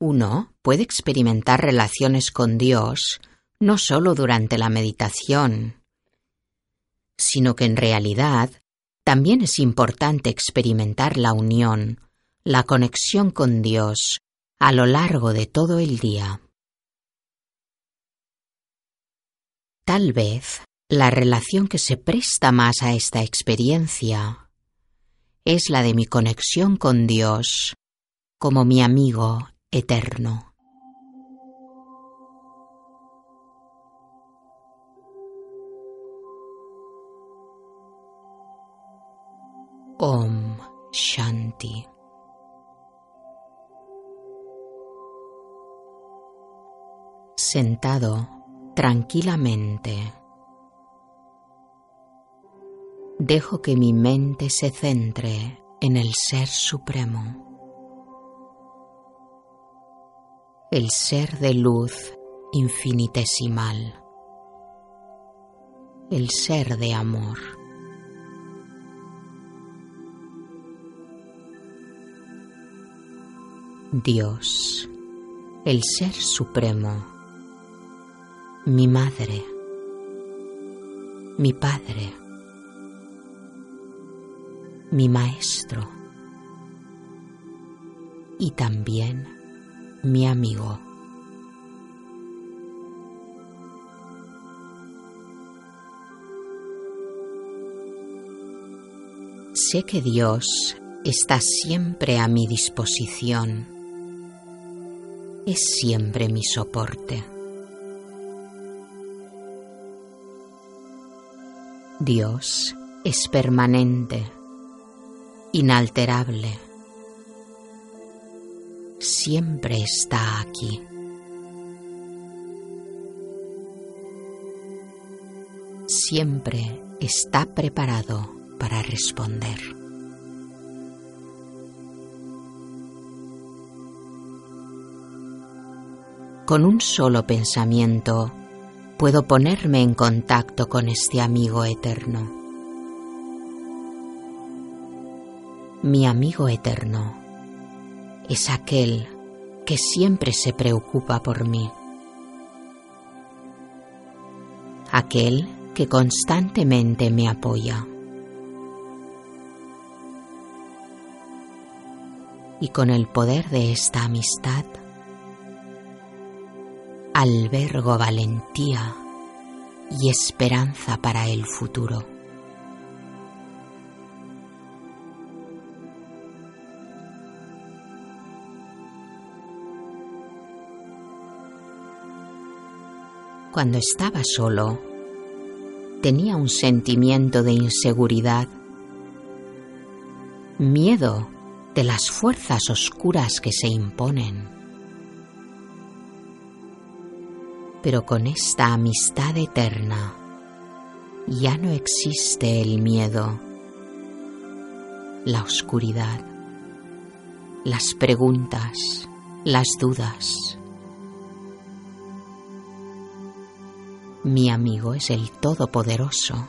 Uno puede experimentar relaciones con Dios no solo durante la meditación, sino que en realidad también es importante experimentar la unión, la conexión con Dios a lo largo de todo el día. Tal vez la relación que se presta más a esta experiencia es la de mi conexión con Dios como mi amigo eterno. Om Shanti. Sentado tranquilamente, dejo que mi mente se centre en el Ser Supremo. El ser de luz infinitesimal, el ser de amor. Dios, el Ser Supremo, mi Madre, mi Padre, mi Maestro. Y también mi amigo. Sé que Dios está siempre a mi disposición. Es siempre mi soporte. Dios es permanente, inalterable siempre está aquí. Siempre está preparado para responder. Con un solo pensamiento puedo ponerme en contacto con este amigo eterno. Mi amigo eterno es aquel que siempre se preocupa por mí. Aquel que constantemente me apoya. Y con el poder de esta amistad, albergo valentía y esperanza para el futuro. Cuando estaba solo, tenía un sentimiento de inseguridad, miedo de las fuerzas oscuras que se imponen. Pero con esta amistad eterna ya no existe el miedo, la oscuridad, las preguntas, las dudas. Mi amigo es el Todopoderoso.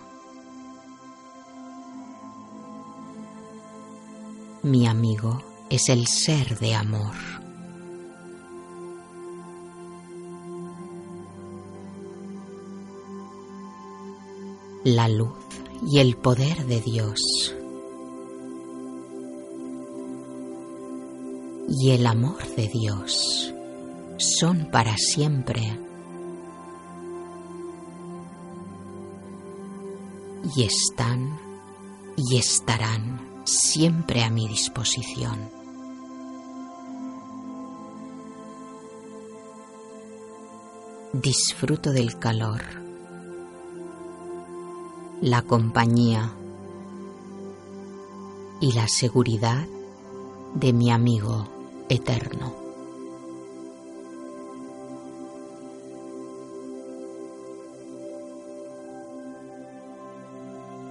Mi amigo es el ser de amor. La luz y el poder de Dios. Y el amor de Dios son para siempre y están y estarán siempre a mi disposición. Disfruto del calor, la compañía y la seguridad de mi amigo eterno.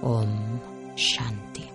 Om Shanti.